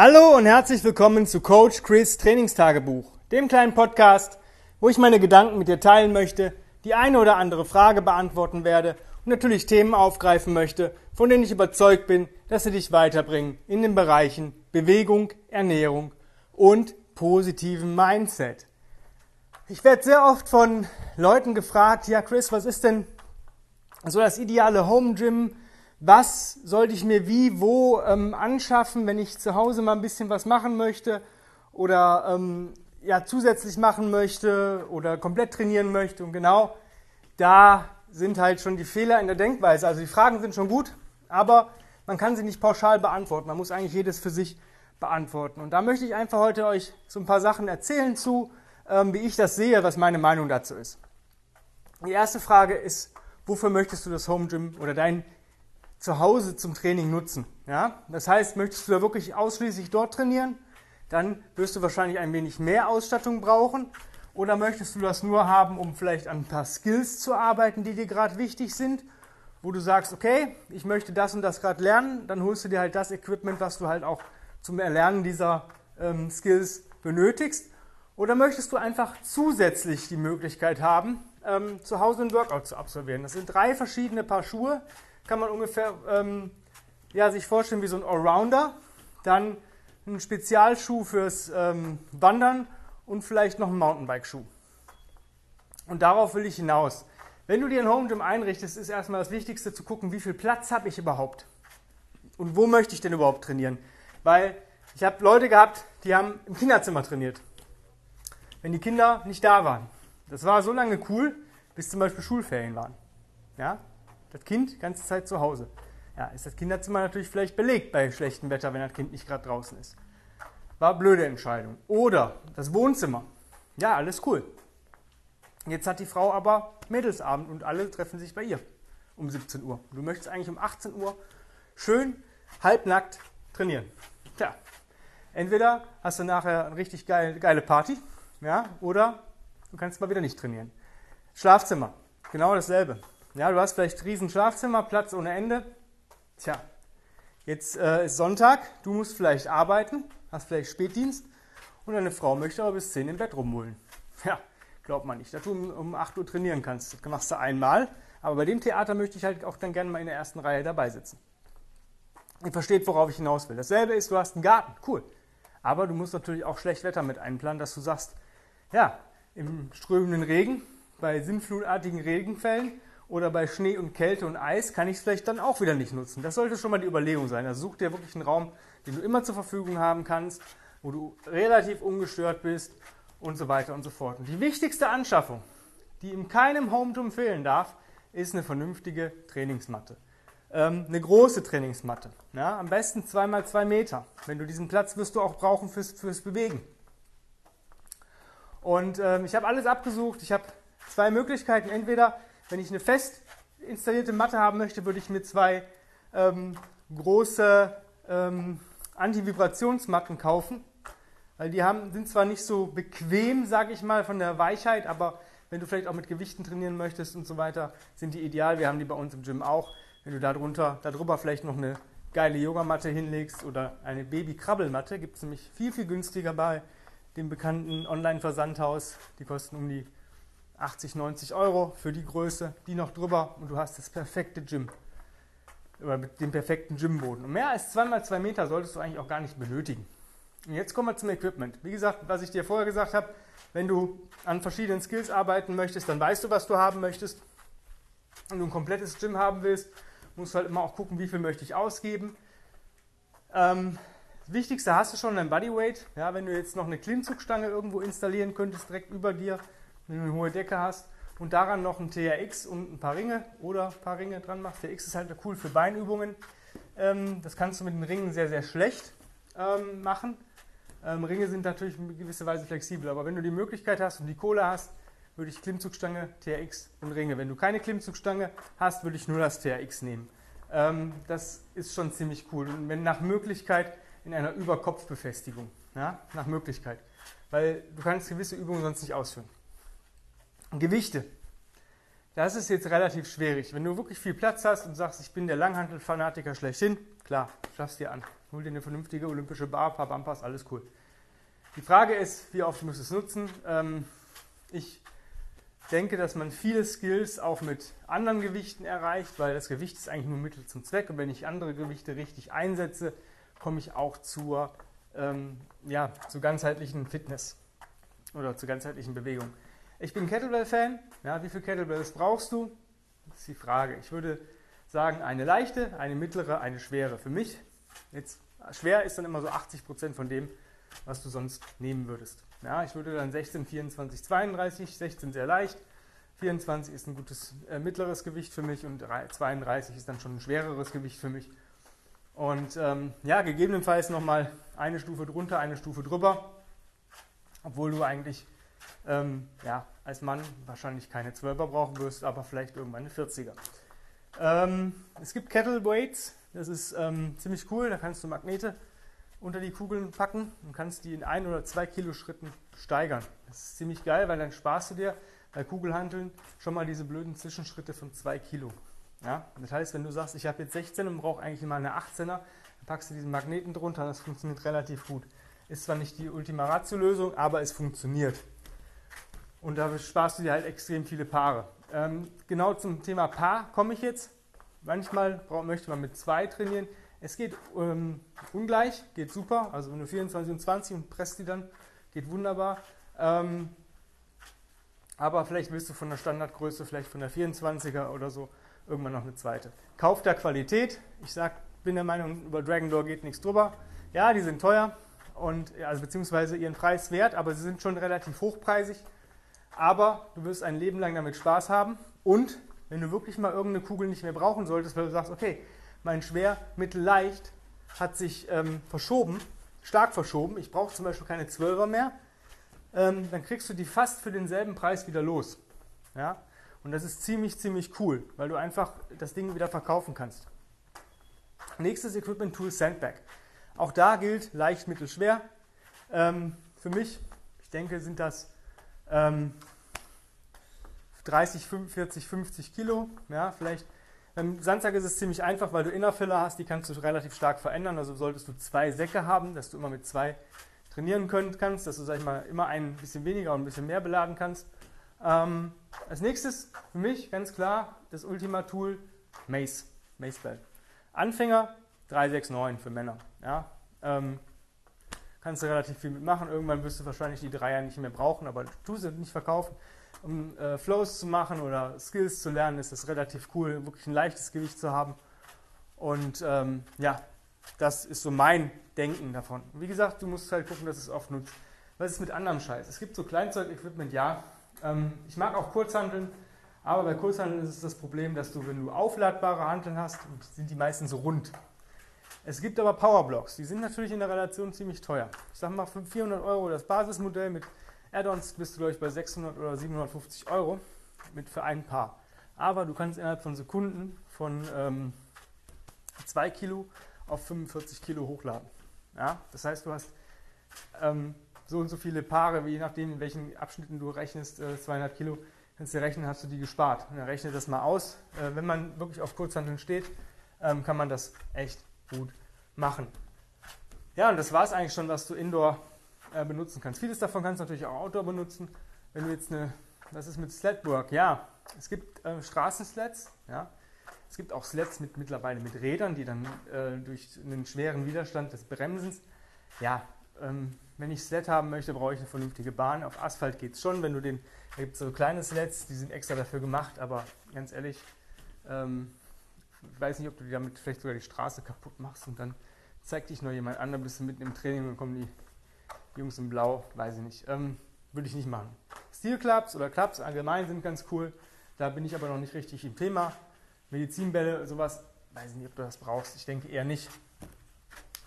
Hallo und herzlich willkommen zu Coach Chris Trainingstagebuch, dem kleinen Podcast, wo ich meine Gedanken mit dir teilen möchte, die eine oder andere Frage beantworten werde und natürlich Themen aufgreifen möchte, von denen ich überzeugt bin, dass sie dich weiterbringen in den Bereichen Bewegung, Ernährung und positiven Mindset. Ich werde sehr oft von Leuten gefragt, ja Chris, was ist denn so das ideale Home Gym? Was sollte ich mir wie, wo ähm, anschaffen, wenn ich zu Hause mal ein bisschen was machen möchte oder ähm, ja, zusätzlich machen möchte oder komplett trainieren möchte. Und genau da sind halt schon die Fehler in der Denkweise. Also die Fragen sind schon gut, aber man kann sie nicht pauschal beantworten. Man muss eigentlich jedes für sich beantworten. Und da möchte ich einfach heute euch so ein paar Sachen erzählen zu, ähm, wie ich das sehe, was meine Meinung dazu ist. Die erste Frage ist, wofür möchtest du das Home Gym oder dein zu Hause zum Training nutzen. Ja? Das heißt, möchtest du da wirklich ausschließlich dort trainieren, dann wirst du wahrscheinlich ein wenig mehr Ausstattung brauchen. Oder möchtest du das nur haben, um vielleicht an ein paar Skills zu arbeiten, die dir gerade wichtig sind, wo du sagst, okay, ich möchte das und das gerade lernen, dann holst du dir halt das Equipment, was du halt auch zum Erlernen dieser ähm, Skills benötigst. Oder möchtest du einfach zusätzlich die Möglichkeit haben, ähm, zu Hause ein Workout zu absolvieren? Das sind drei verschiedene Paar Schuhe, kann man ungefähr ähm, ja, sich vorstellen wie so ein Allrounder. Dann ein Spezialschuh fürs ähm, Wandern und vielleicht noch ein Mountainbike-Schuh. Und darauf will ich hinaus. Wenn du dir ein Home Gym einrichtest, ist erstmal das Wichtigste zu gucken, wie viel Platz habe ich überhaupt? Und wo möchte ich denn überhaupt trainieren? Weil ich habe Leute gehabt, die haben im Kinderzimmer trainiert. Wenn die Kinder nicht da waren. Das war so lange cool, bis zum Beispiel Schulferien waren. Ja? Das Kind die ganze Zeit zu Hause. Ja, ist das Kinderzimmer natürlich vielleicht belegt bei schlechtem Wetter, wenn das Kind nicht gerade draußen ist. War eine blöde Entscheidung. Oder das Wohnzimmer. Ja, alles cool. Jetzt hat die Frau aber Mädelsabend und alle treffen sich bei ihr um 17 Uhr. Du möchtest eigentlich um 18 Uhr schön halbnackt trainieren. Tja, entweder hast du nachher eine richtig geile, geile Party, ja, oder du kannst mal wieder nicht trainieren. Schlafzimmer, genau dasselbe. Ja, du hast vielleicht riesen Schlafzimmer, Platz ohne Ende. Tja, jetzt äh, ist Sonntag, du musst vielleicht arbeiten, hast vielleicht Spätdienst und deine Frau möchte aber bis 10 im Bett rumholen. Ja, glaubt man nicht, dass du um, um 8 Uhr trainieren kannst. Das machst du einmal, aber bei dem Theater möchte ich halt auch dann gerne mal in der ersten Reihe dabei sitzen. Ihr versteht, worauf ich hinaus will. Dasselbe ist, du hast einen Garten, cool. Aber du musst natürlich auch schlecht Wetter mit einplanen, dass du sagst, ja, im strömenden Regen, bei sinnflutartigen Regenfällen oder bei Schnee und Kälte und Eis kann ich es vielleicht dann auch wieder nicht nutzen. Das sollte schon mal die Überlegung sein. Also such dir wirklich einen Raum, den du immer zur Verfügung haben kannst, wo du relativ ungestört bist und so weiter und so fort. Und die wichtigste Anschaffung, die in keinem Home Gym fehlen darf, ist eine vernünftige Trainingsmatte. Ähm, eine große Trainingsmatte. Ja, am besten 2x2 Meter. Wenn du diesen Platz wirst du auch brauchen fürs, fürs Bewegen. Und ähm, ich habe alles abgesucht. Ich habe zwei Möglichkeiten. Entweder wenn ich eine fest installierte Matte haben möchte, würde ich mir zwei ähm, große ähm, Antivibrationsmatten kaufen. Weil die haben, sind zwar nicht so bequem, sage ich mal, von der Weichheit, aber wenn du vielleicht auch mit Gewichten trainieren möchtest und so weiter, sind die ideal. Wir haben die bei uns im Gym auch. Wenn du darunter, darüber vielleicht noch eine geile Yogamatte hinlegst oder eine Baby-Krabbelmatte, gibt es nämlich viel, viel günstiger bei dem bekannten Online-Versandhaus. Die kosten um die 80, 90 Euro für die Größe, die noch drüber und du hast das perfekte Gym. Oder dem perfekten Gymboden. Und mehr als 2x2 Meter solltest du eigentlich auch gar nicht benötigen. Und jetzt kommen wir zum Equipment. Wie gesagt, was ich dir vorher gesagt habe, wenn du an verschiedenen Skills arbeiten möchtest, dann weißt du, was du haben möchtest. Wenn du ein komplettes Gym haben willst, musst du halt immer auch gucken, wie viel möchte ich ausgeben. Ähm, das Wichtigste hast du schon dein Bodyweight. Ja, wenn du jetzt noch eine Klimmzugstange irgendwo installieren könntest, direkt über dir, wenn du eine hohe Decke hast und daran noch ein TRX und ein paar Ringe oder ein paar Ringe dran machst. TRX ist halt cool für Beinübungen. Ähm, das kannst du mit den Ringen sehr, sehr schlecht ähm, machen. Ähm, Ringe sind natürlich in gewisser Weise flexibel, aber wenn du die Möglichkeit hast und die Kohle hast, würde ich Klimmzugstange, TRX und Ringe. Wenn du keine Klimmzugstange hast, würde ich nur das TRX nehmen. das ist schon ziemlich cool. Und wenn nach Möglichkeit in einer Überkopfbefestigung. Ja, nach Möglichkeit. Weil du kannst gewisse Übungen sonst nicht ausführen. Gewichte. Das ist jetzt relativ schwierig. Wenn du wirklich viel Platz hast und sagst, ich bin der Langhantelfanatiker schlechthin, klar, schaffst dir an. hol dir eine vernünftige olympische Bar, paar Bumpers, alles cool. Die Frage ist, wie oft musst du es nutzen? Ähm, ich denke, dass man viele Skills auch mit anderen Gewichten erreicht, weil das Gewicht ist eigentlich nur Mittel zum Zweck. Und wenn ich andere Gewichte richtig einsetze, komme ich auch zur, ähm, ja, zur ganzheitlichen Fitness oder zur ganzheitlichen Bewegung. Ich bin Kettlebell-Fan. Ja, wie viele Kettlebells brauchst du? Das ist die Frage. Ich würde sagen, eine leichte, eine mittlere, eine schwere. Für mich, jetzt schwer ist dann immer so 80 Prozent von dem, was du sonst nehmen würdest. Ja, ich würde dann 16, 24, 32, 16 sehr leicht, 24 ist ein gutes äh, mittleres Gewicht für mich und 32 ist dann schon ein schwereres Gewicht für mich. Und ähm, ja, gegebenenfalls nochmal eine Stufe drunter, eine Stufe drüber, obwohl du eigentlich ähm, ja, als Mann wahrscheinlich keine 12er brauchen wirst, aber vielleicht irgendwann eine 40er. Ähm, es gibt Kettle Weights, das ist ähm, ziemlich cool, da kannst du Magnete unter die Kugeln packen und kannst die in ein oder zwei Kilo Schritten steigern. Das ist ziemlich geil, weil dann sparst du dir bei Kugelhanteln schon mal diese blöden Zwischenschritte von zwei Kilo. Ja? Das heißt, wenn du sagst, ich habe jetzt 16 und brauche eigentlich immer eine 18er, dann packst du diesen Magneten drunter, das funktioniert relativ gut. Ist zwar nicht die Ultima Ratio-Lösung, aber es funktioniert. Und da sparst du dir halt extrem viele Paare. Ähm, genau zum Thema Paar komme ich jetzt. Manchmal möchte man mit zwei trainieren. Es geht ähm, ungleich, geht super. Also wenn du 24 und 20 und presst die dann, geht wunderbar. Ähm, aber vielleicht willst du von der Standardgröße, vielleicht von der 24er oder so, irgendwann noch eine zweite. Kauf der Qualität. Ich sag, bin der Meinung, über Dragon Door geht nichts drüber. Ja, die sind teuer und also beziehungsweise ihren Preis wert, aber sie sind schon relativ hochpreisig. Aber du wirst ein Leben lang damit Spaß haben und wenn du wirklich mal irgendeine Kugel nicht mehr brauchen solltest, weil du sagst, okay, mein Schwer, Mittel, Leicht hat sich ähm, verschoben, stark verschoben, ich brauche zum Beispiel keine 12er mehr, ähm, dann kriegst du die fast für denselben Preis wieder los. Ja? Und das ist ziemlich, ziemlich cool, weil du einfach das Ding wieder verkaufen kannst. Nächstes Equipment-Tool Sandbag. Auch da gilt leicht, mittel, schwer. Ähm, für mich, ich denke, sind das ähm, 30, 45, 50 Kilo. Ja, vielleicht beim Sandsack ist es ziemlich einfach, weil du Innerfiller hast, die kannst du relativ stark verändern. Also solltest du zwei Säcke haben, dass du immer mit zwei trainieren können, kannst, dass du, sag ich mal, immer ein bisschen weniger und ein bisschen mehr beladen kannst. Ähm, als nächstes für mich ganz klar das Ultima-Tool Mace, Mace Belt. Anfänger 369 für Männer. Ja, ähm, kannst du relativ viel mitmachen. Irgendwann wirst du wahrscheinlich die Dreier nicht mehr brauchen, aber du sie nicht verkaufen um äh, Flows zu machen oder Skills zu lernen, ist es relativ cool, wirklich ein leichtes Gewicht zu haben. Und ähm, ja, das ist so mein Denken davon. Wie gesagt, du musst halt gucken, dass es oft nutzt. Was ist mit anderem Scheiß? Es gibt so Kleinzeug-Equipment, ja. Ähm, ich mag auch Kurzhanteln, aber bei Kurzhanteln ist es das Problem, dass du, wenn du aufladbare Hanteln hast, sind die meistens so rund. Es gibt aber Powerblocks, die sind natürlich in der Relation ziemlich teuer. Ich sag mal 400 Euro das Basismodell mit Add-ons bist du, glaube ich, bei 600 oder 750 Euro mit für ein Paar. Aber du kannst innerhalb von Sekunden von ähm, 2 Kilo auf 45 Kilo hochladen. Ja? Das heißt, du hast ähm, so und so viele Paare, je nachdem, in welchen Abschnitten du rechnest, äh, 200 Kilo, kannst du rechnen, hast du die gespart. Und dann rechne das mal aus. Äh, wenn man wirklich auf Kurzhandeln steht, ähm, kann man das echt gut machen. Ja, und das war es eigentlich schon, was du Indoor äh, benutzen kannst. Vieles davon kannst du natürlich auch Outdoor benutzen. Wenn du jetzt eine, was ist mit Sledwork? Ja, es gibt äh, Straßensleds, ja. Es gibt auch Sleds mit, mittlerweile mit Rädern, die dann äh, durch einen schweren Widerstand des Bremsens, ja, ähm, wenn ich Sled haben möchte, brauche ich eine vernünftige Bahn. Auf Asphalt geht es schon, wenn du den, da gibt es so kleine Sleds, die sind extra dafür gemacht, aber ganz ehrlich, ähm, weiß nicht, ob du damit vielleicht sogar die Straße kaputt machst und dann zeigt dich noch jemand an, dann bist du mitten im Training und kommen die Jungs in Blau, weiß ich nicht. Ähm, würde ich nicht machen. Steel Clubs oder Clubs allgemein sind ganz cool. Da bin ich aber noch nicht richtig im Thema. Medizinbälle, sowas, weiß ich nicht, ob du das brauchst. Ich denke eher nicht.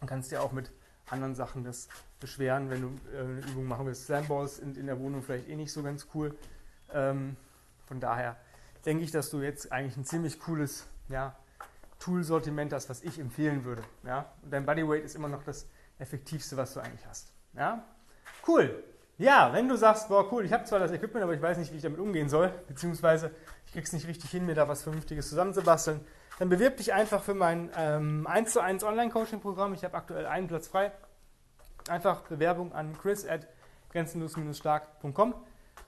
Du kannst dir auch mit anderen Sachen das beschweren, wenn du äh, eine Übung machen willst. Slamballs sind in der Wohnung vielleicht eh nicht so ganz cool. Ähm, von daher denke ich, dass du jetzt eigentlich ein ziemlich cooles ja, Tool-Sortiment hast, was ich empfehlen würde. Ja? Und dein Bodyweight ist immer noch das effektivste, was du eigentlich hast. Ja? Cool. Ja, wenn du sagst, boah, cool, ich habe zwar das Equipment, aber ich weiß nicht, wie ich damit umgehen soll, beziehungsweise ich krieg's nicht richtig hin, mir da was Vernünftiges zusammenzubasteln, dann bewirb dich einfach für mein ähm, 1 zu 1 Online-Coaching-Programm. Ich habe aktuell einen Platz frei. Einfach Bewerbung an chris at grenzenlos-stark.com.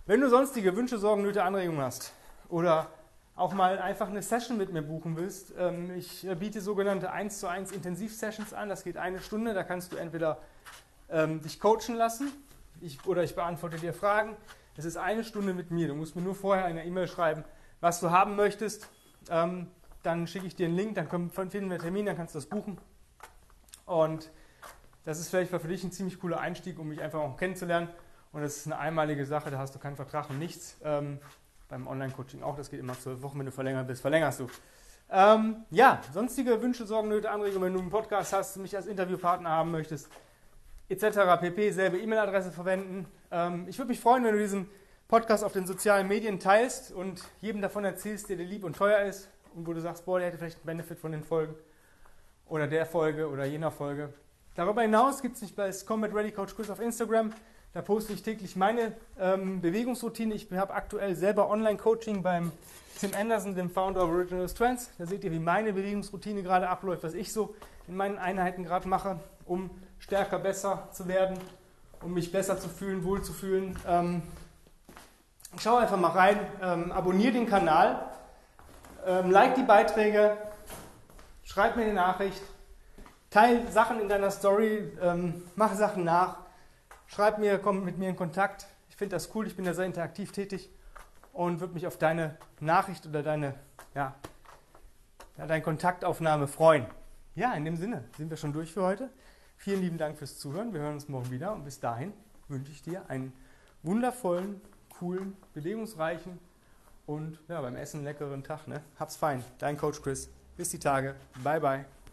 Wenn du sonstige Wünsche, Sorgen, Nöte, Anregungen hast oder auch mal einfach eine Session mit mir buchen willst, ähm, ich äh, biete sogenannte 1 zu 1 Intensiv-Sessions an. Das geht eine Stunde. Da kannst du entweder ähm, dich coachen lassen ich, oder ich beantworte dir Fragen. Es ist eine Stunde mit mir. Du musst mir nur vorher eine E-Mail schreiben, was du haben möchtest. Ähm, dann schicke ich dir einen Link, dann finden wir einen Termin, dann kannst du das buchen. Und das ist vielleicht für dich ein ziemlich cooler Einstieg, um mich einfach auch kennenzulernen. Und das ist eine einmalige Sache, da hast du keinen Vertrag und nichts. Beim Online-Coaching auch, das geht immer zwölf Wochen, wenn du verlängert bist, verlängerst du. Ähm, ja, sonstige Wünsche, Sorgen, Nöte, Anregungen, wenn du einen Podcast hast, mich als Interviewpartner haben möchtest, etc. pp. selbe E-Mail-Adresse verwenden. Ähm, ich würde mich freuen, wenn du diesen Podcast auf den sozialen Medien teilst und jedem davon erzählst, der dir lieb und teuer ist und wo du sagst, boah, der hätte vielleicht einen Benefit von den Folgen oder der Folge oder jener Folge. Darüber hinaus gibt es mich bei Combat Ready Coach Chris auf Instagram. Da poste ich täglich meine ähm, Bewegungsroutine. Ich habe aktuell selber Online-Coaching beim Tim Anderson, dem Founder of Original Strengths. Da seht ihr, wie meine Bewegungsroutine gerade abläuft, was ich so in meinen Einheiten gerade mache, um stärker, besser zu werden, um mich besser zu fühlen, wohl zu fühlen. Ähm, schau einfach mal rein, ähm, abonniere den Kanal, ähm, like die Beiträge, schreib mir eine Nachricht, teile Sachen in deiner Story, ähm, mach Sachen nach, schreib mir, komm mit mir in Kontakt. Ich finde das cool, ich bin da sehr interaktiv tätig und würde mich auf deine Nachricht oder deine, ja, ja, deine Kontaktaufnahme freuen. Ja, in dem Sinne sind wir schon durch für heute. Vielen lieben Dank fürs Zuhören. Wir hören uns morgen wieder und bis dahin wünsche ich dir einen wundervollen, coolen, bewegungsreichen und ja, beim Essen leckeren Tag. Ne? Hab's fein. Dein Coach Chris. Bis die Tage. Bye, bye.